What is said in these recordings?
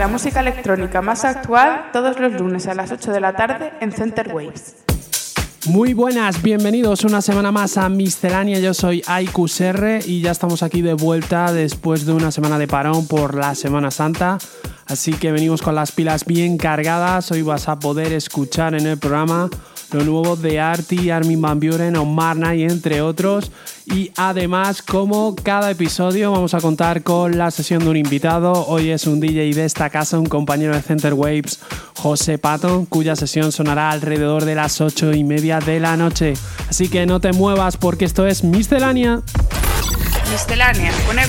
La música electrónica más actual todos los lunes a las 8 de la tarde en Center Waves. Muy buenas, bienvenidos una semana más a Miscelánea. Yo soy R y ya estamos aquí de vuelta después de una semana de parón por la Semana Santa. Así que venimos con las pilas bien cargadas. Hoy vas a poder escuchar en el programa lo nuevo de Artie, Armin Van Buren, Omar y entre otros. Y además, como cada episodio, vamos a contar con la sesión de un invitado. Hoy es un DJ de esta casa, un compañero de Center Waves, José Patton, cuya sesión sonará alrededor de las 8 y media de la noche. Así que no te muevas porque esto es Miscelánea. Miscelánea con el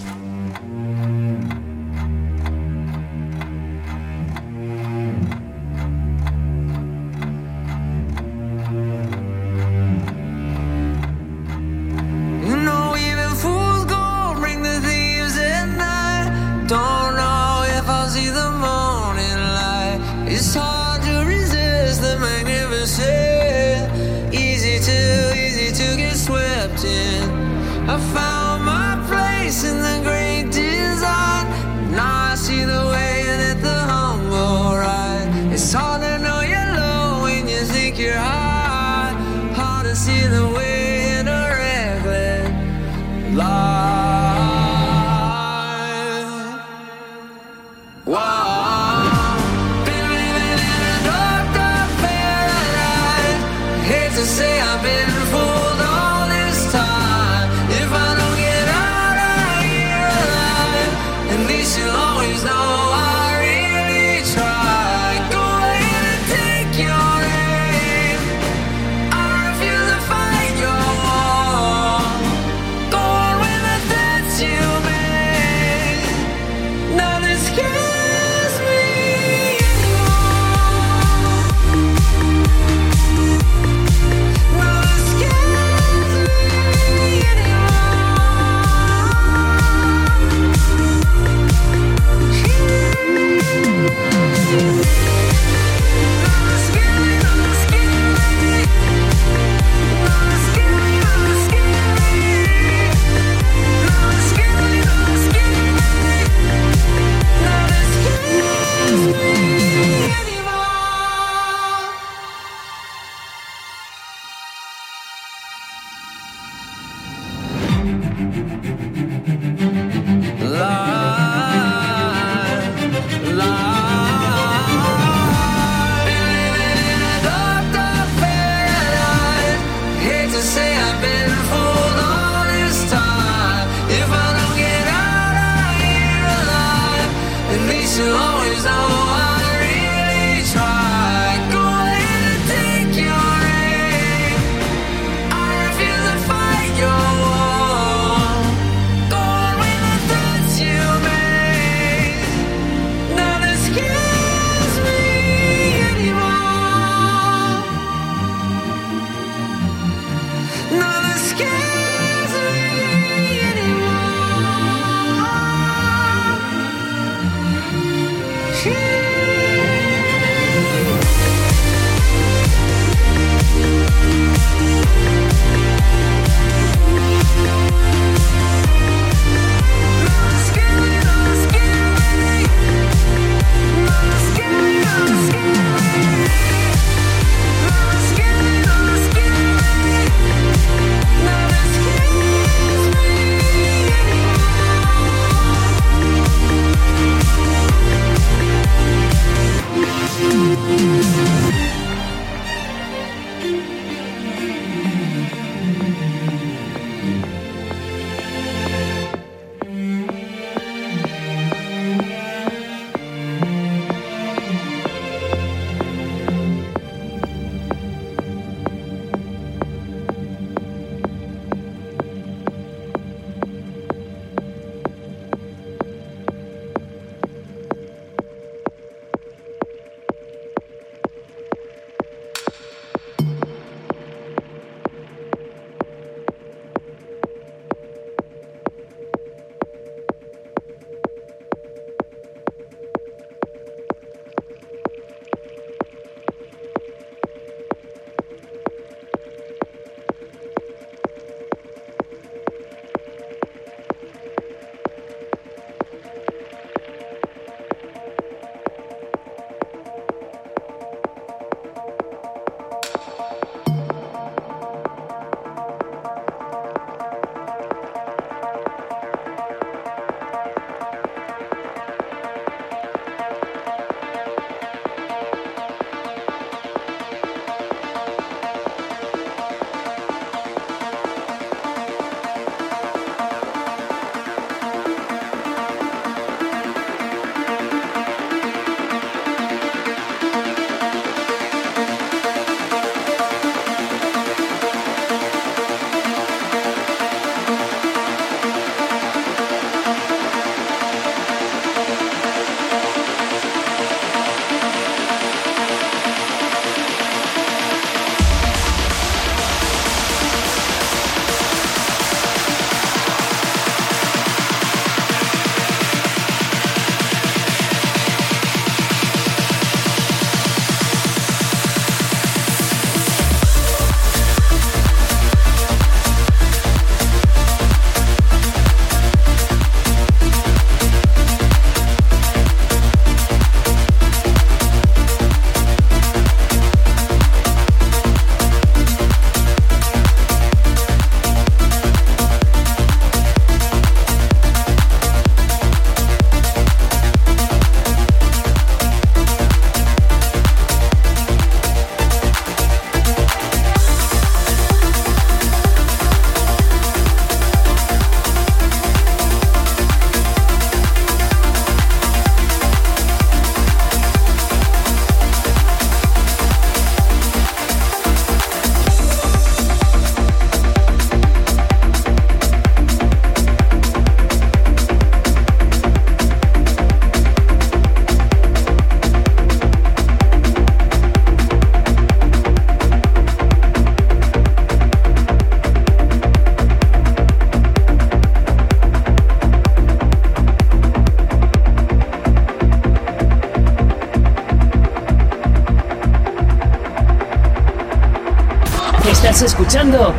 真的。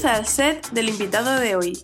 Comienza el set del invitado de hoy.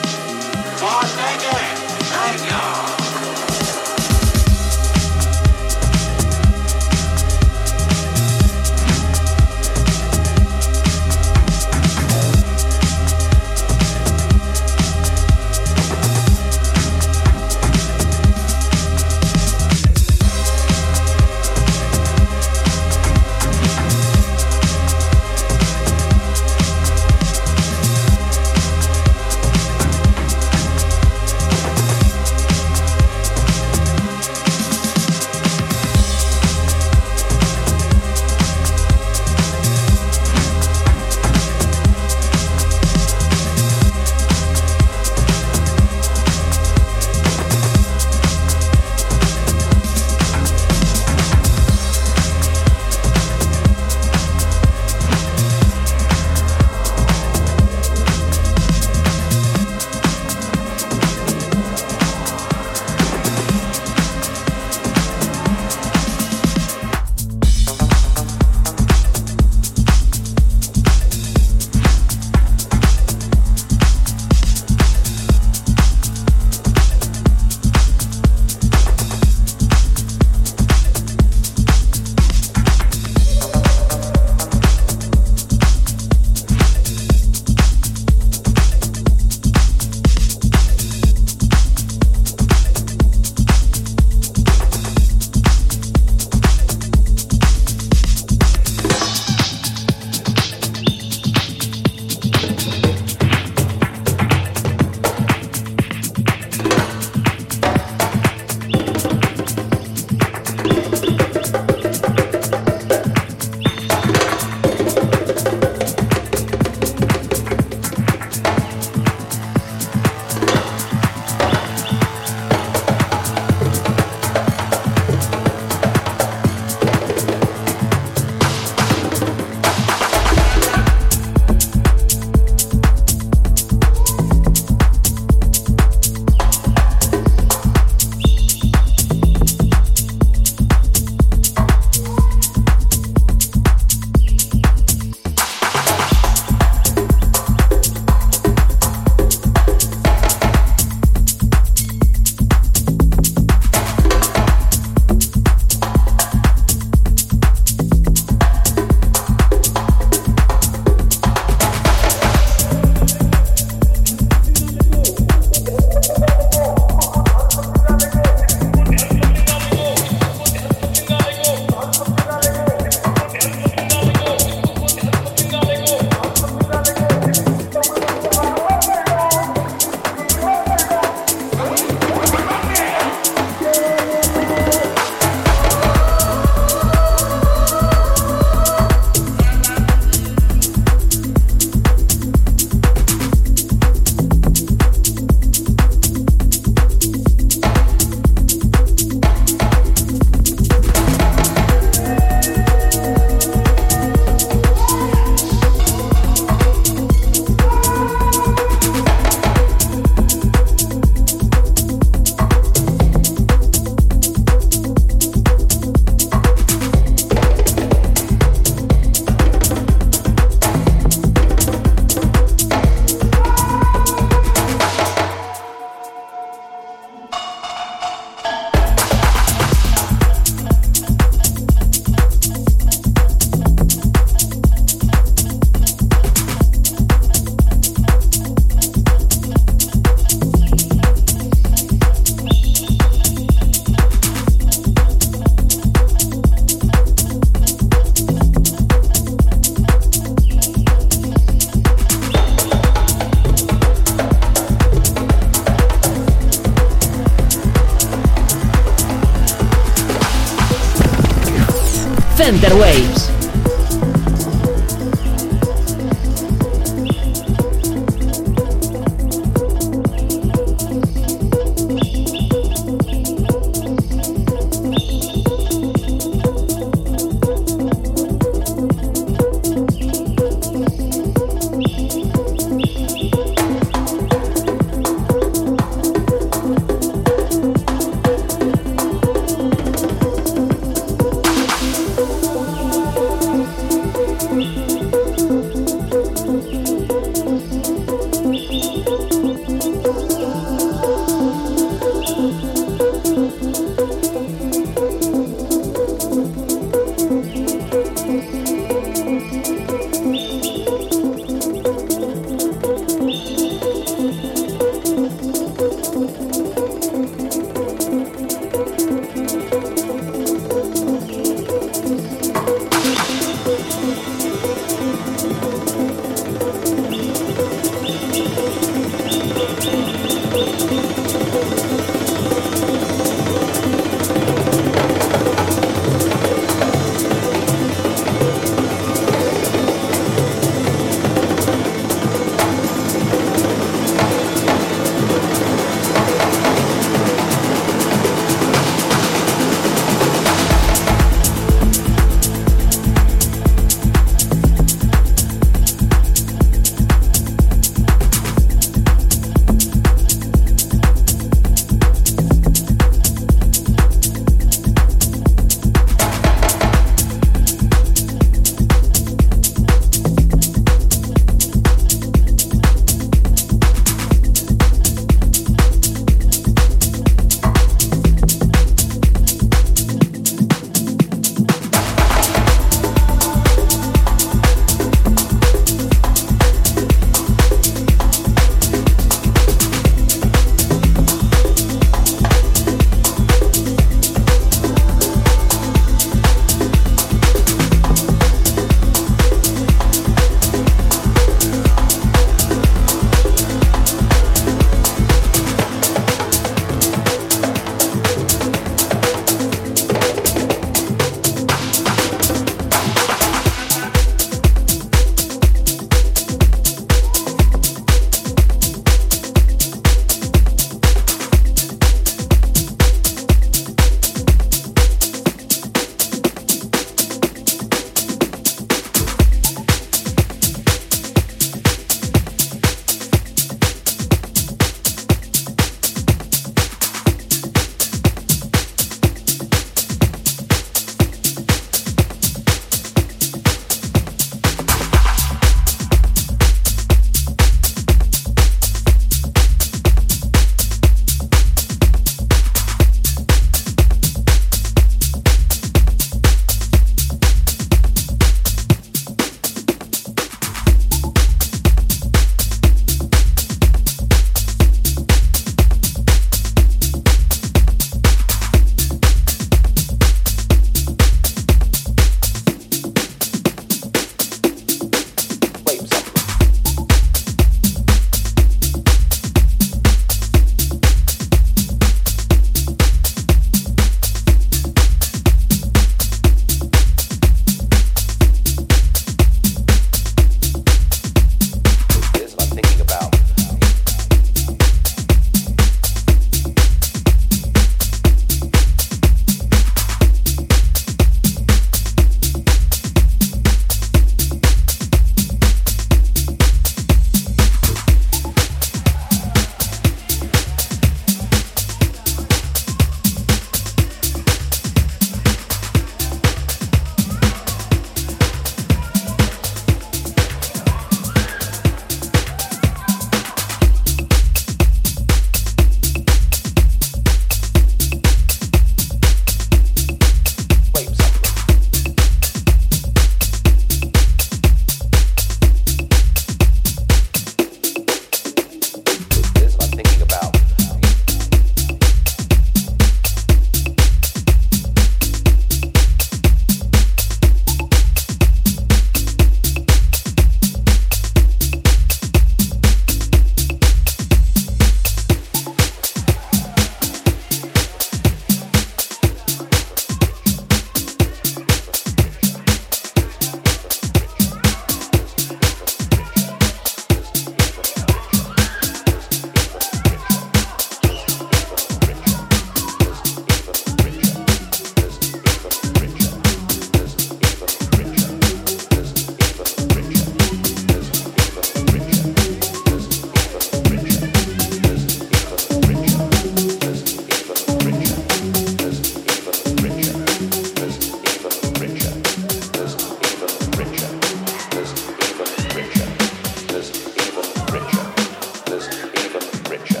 richer.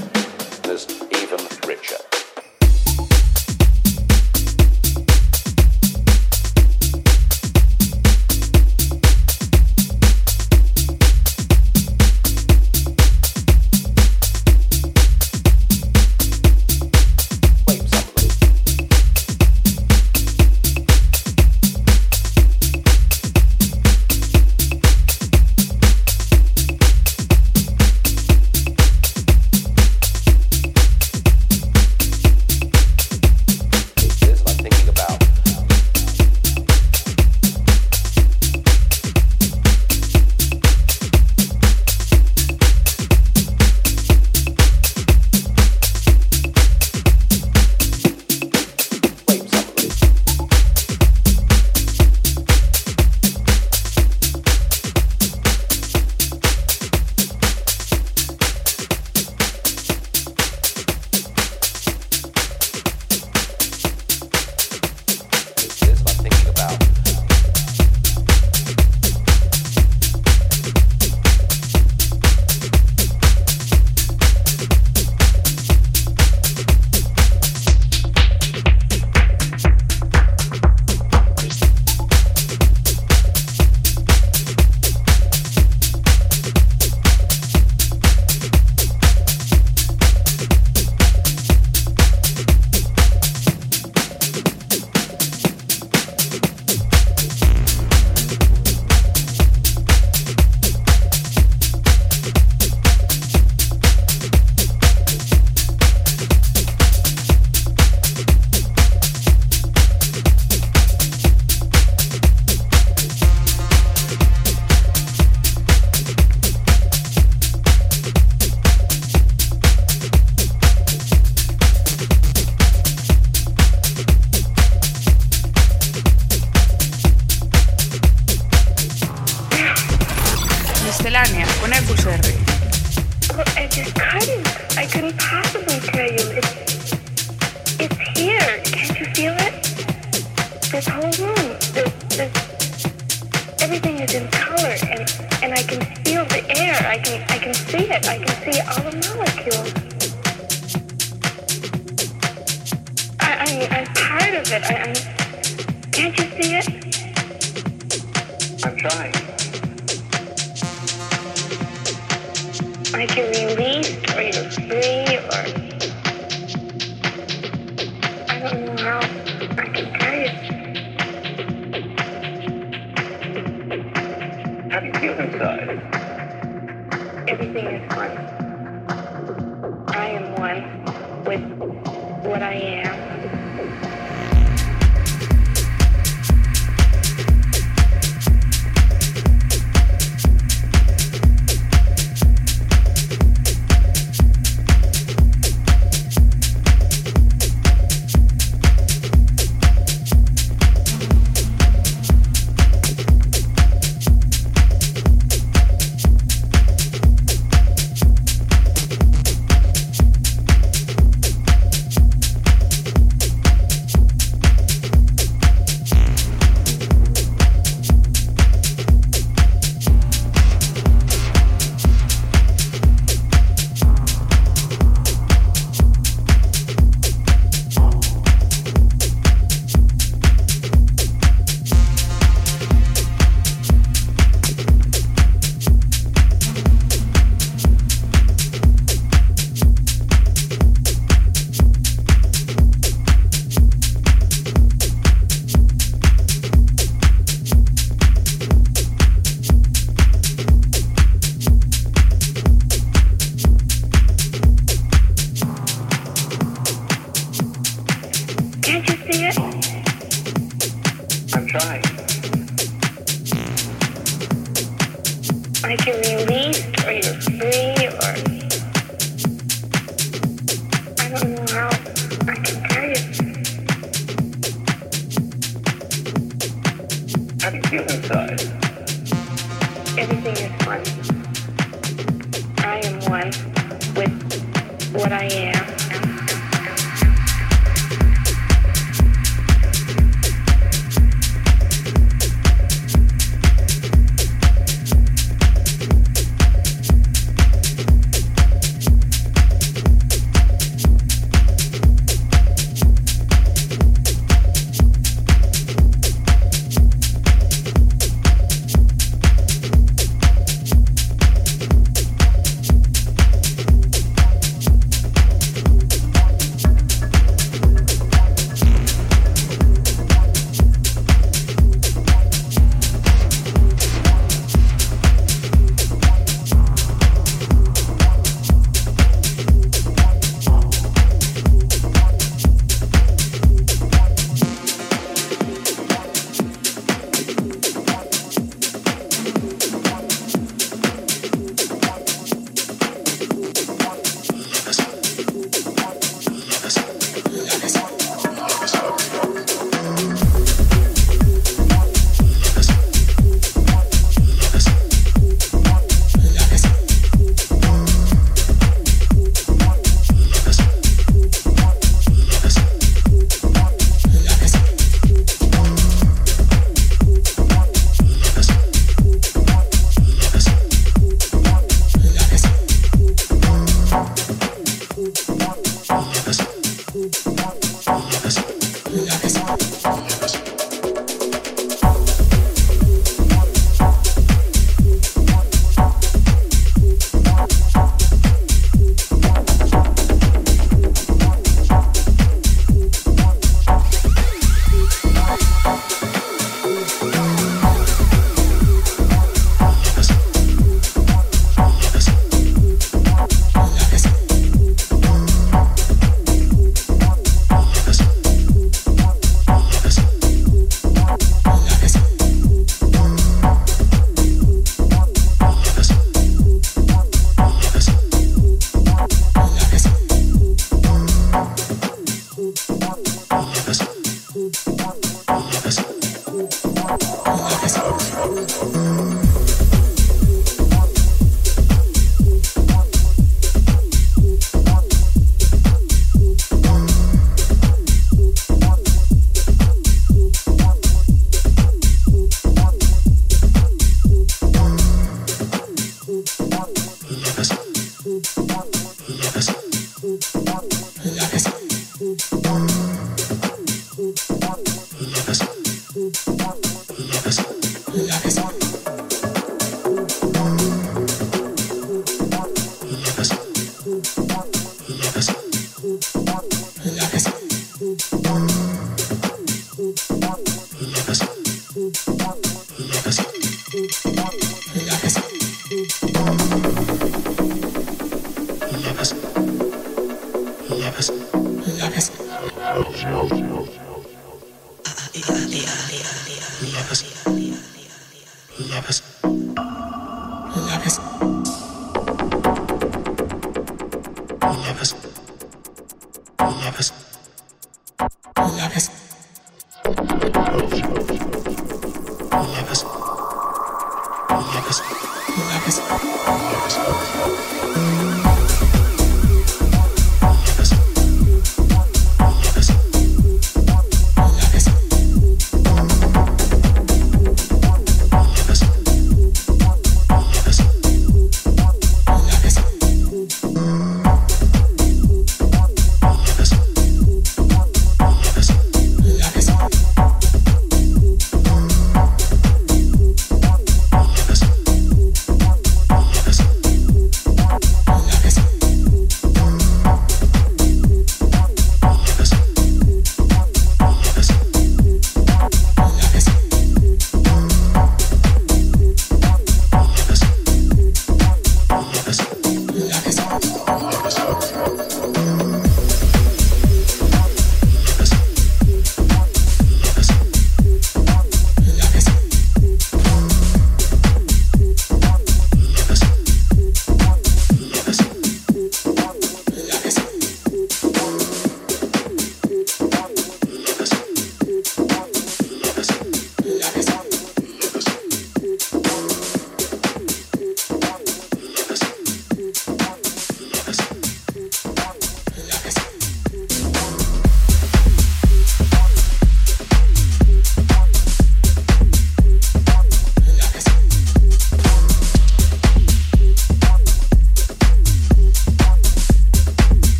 There's Miscelánea con FUCR. Well, I just couldn't. I couldn't possibly tell you. It's, it's here. Can you feel it? This whole room. This, everything is in color, and, and I can feel the air. I can, I can see it. I can see all the molecules. I, I'm part of it. I'm, can't you see it? I'm trying. I can release or you're free or I don't know how I can tell you. How do you feel inside? Everything is one. I am one with what I am.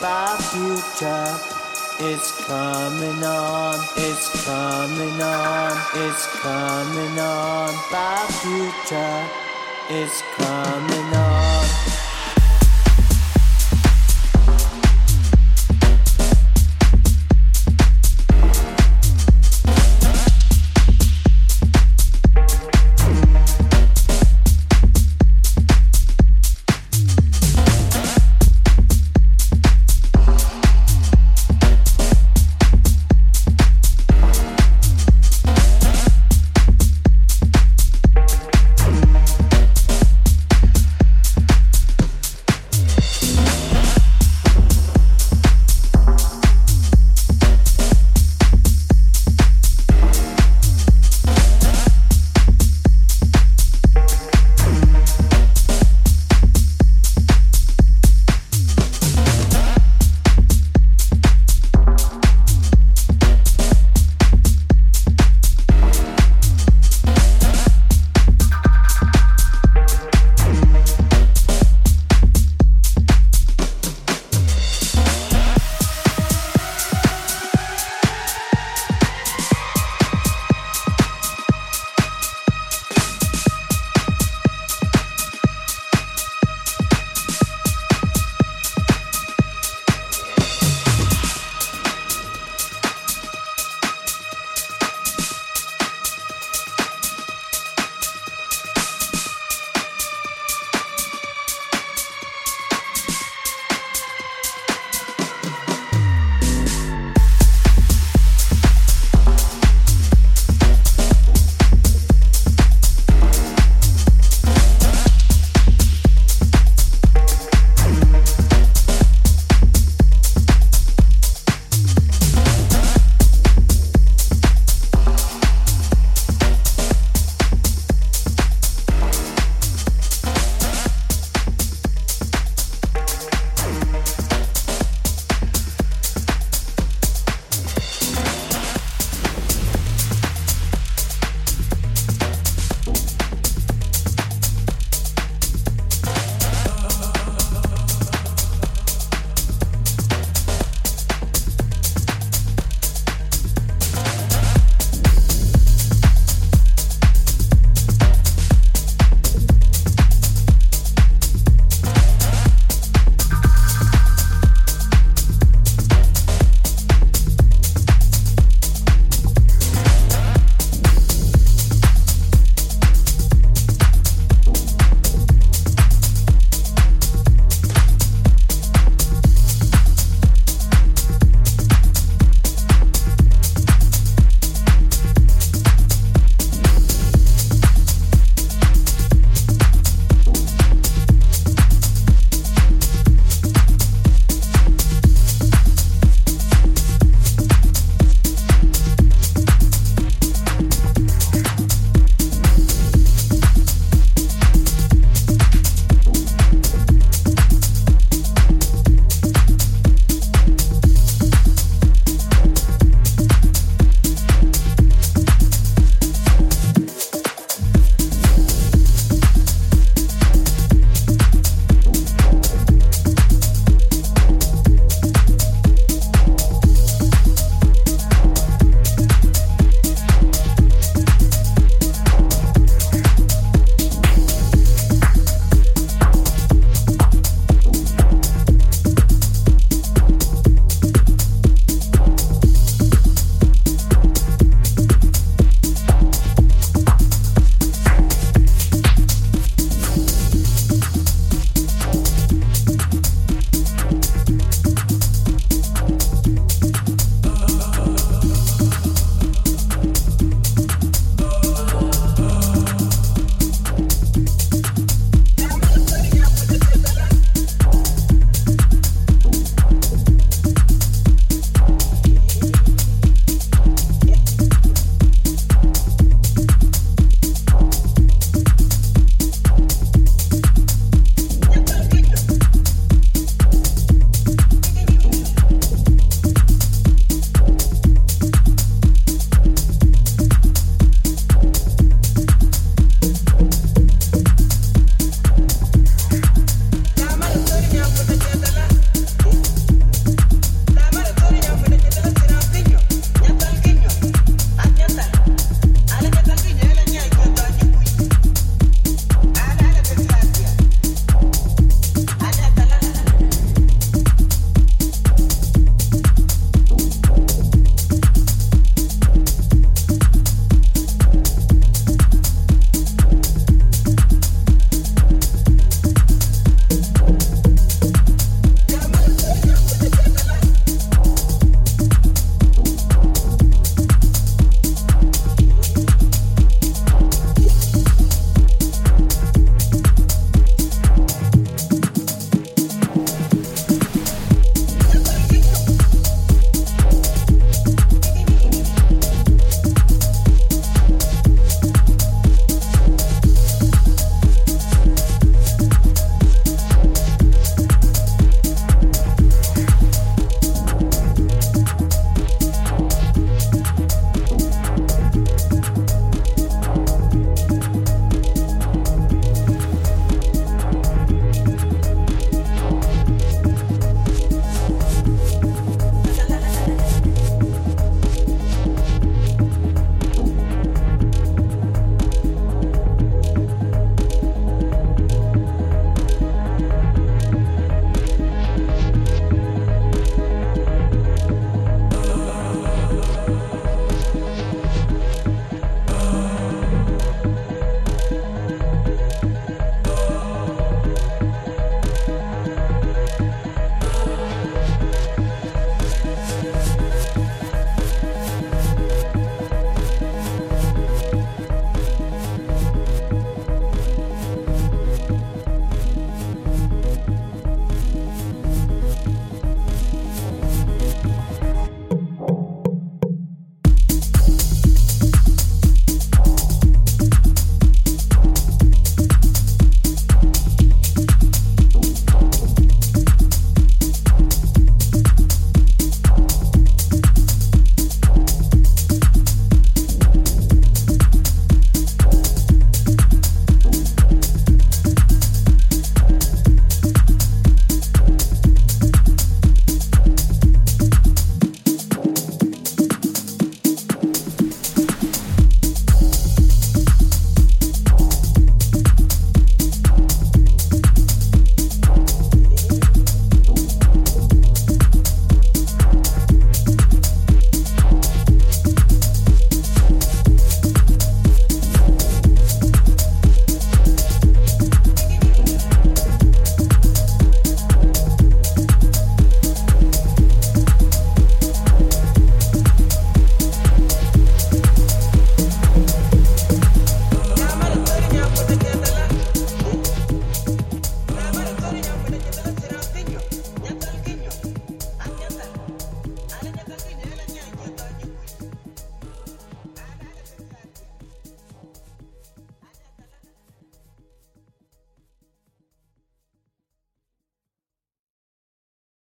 My future is coming on, it's coming on, it's coming on. My future is coming on.